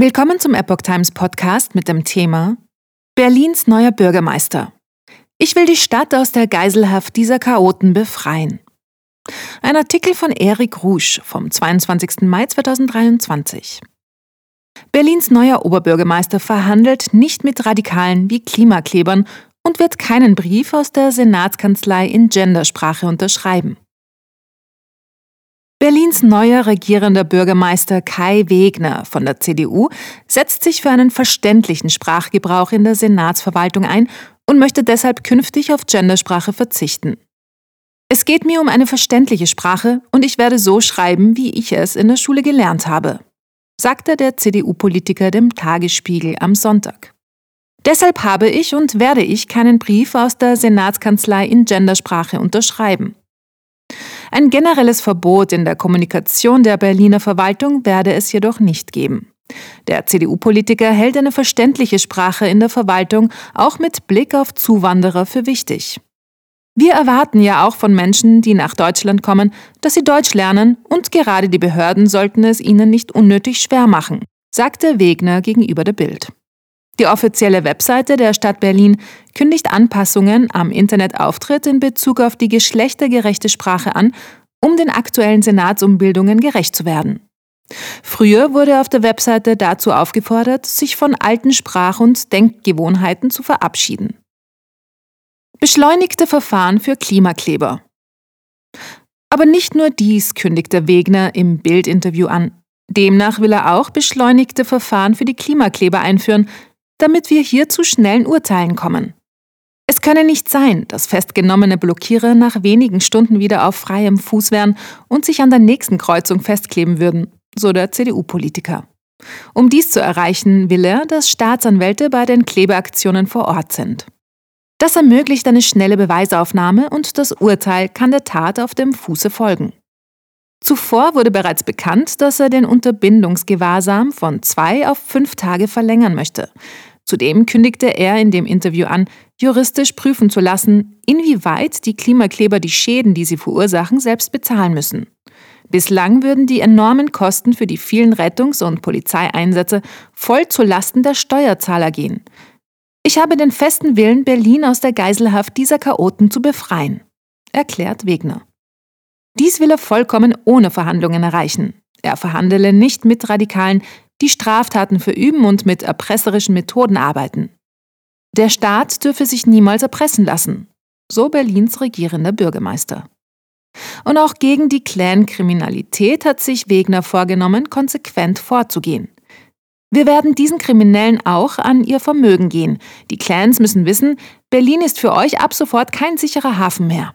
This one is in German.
Willkommen zum Epoch Times Podcast mit dem Thema Berlins neuer Bürgermeister. Ich will die Stadt aus der Geiselhaft dieser Chaoten befreien. Ein Artikel von Eric Rouge vom 22. Mai 2023. Berlins neuer Oberbürgermeister verhandelt nicht mit Radikalen wie Klimaklebern und wird keinen Brief aus der Senatskanzlei in Gendersprache unterschreiben. Berlins neuer regierender Bürgermeister Kai Wegner von der CDU setzt sich für einen verständlichen Sprachgebrauch in der Senatsverwaltung ein und möchte deshalb künftig auf Gendersprache verzichten. Es geht mir um eine verständliche Sprache und ich werde so schreiben, wie ich es in der Schule gelernt habe, sagte der CDU-Politiker dem Tagesspiegel am Sonntag. Deshalb habe ich und werde ich keinen Brief aus der Senatskanzlei in Gendersprache unterschreiben. Ein generelles Verbot in der Kommunikation der Berliner Verwaltung werde es jedoch nicht geben. Der CDU-Politiker hält eine verständliche Sprache in der Verwaltung auch mit Blick auf Zuwanderer für wichtig. Wir erwarten ja auch von Menschen, die nach Deutschland kommen, dass sie Deutsch lernen und gerade die Behörden sollten es ihnen nicht unnötig schwer machen, sagte Wegner gegenüber der Bild. Die offizielle Webseite der Stadt Berlin kündigt Anpassungen am Internetauftritt in Bezug auf die geschlechtergerechte Sprache an, um den aktuellen Senatsumbildungen gerecht zu werden. Früher wurde auf der Webseite dazu aufgefordert, sich von alten Sprach- und Denkgewohnheiten zu verabschieden. Beschleunigte Verfahren für Klimakleber. Aber nicht nur dies kündigte Wegner im Bildinterview an. Demnach will er auch beschleunigte Verfahren für die Klimakleber einführen, damit wir hier zu schnellen Urteilen kommen. Es könne nicht sein, dass festgenommene Blockierer nach wenigen Stunden wieder auf freiem Fuß wären und sich an der nächsten Kreuzung festkleben würden, so der CDU-Politiker. Um dies zu erreichen, will er, dass Staatsanwälte bei den Klebeaktionen vor Ort sind. Das ermöglicht eine schnelle Beweisaufnahme und das Urteil kann der Tat auf dem Fuße folgen. Zuvor wurde bereits bekannt, dass er den Unterbindungsgewahrsam von zwei auf fünf Tage verlängern möchte. Zudem kündigte er in dem Interview an, juristisch prüfen zu lassen, inwieweit die Klimakleber die Schäden, die sie verursachen, selbst bezahlen müssen. Bislang würden die enormen Kosten für die vielen Rettungs- und Polizeieinsätze voll zu Lasten der Steuerzahler gehen. Ich habe den festen Willen, Berlin aus der Geiselhaft dieser Chaoten zu befreien, erklärt Wegner. Dies will er vollkommen ohne Verhandlungen erreichen. Er verhandele nicht mit Radikalen, die Straftaten verüben und mit erpresserischen Methoden arbeiten. Der Staat dürfe sich niemals erpressen lassen, so Berlins regierender Bürgermeister. Und auch gegen die Clan-Kriminalität hat sich Wegner vorgenommen, konsequent vorzugehen. Wir werden diesen Kriminellen auch an ihr Vermögen gehen. Die Clans müssen wissen, Berlin ist für euch ab sofort kein sicherer Hafen mehr.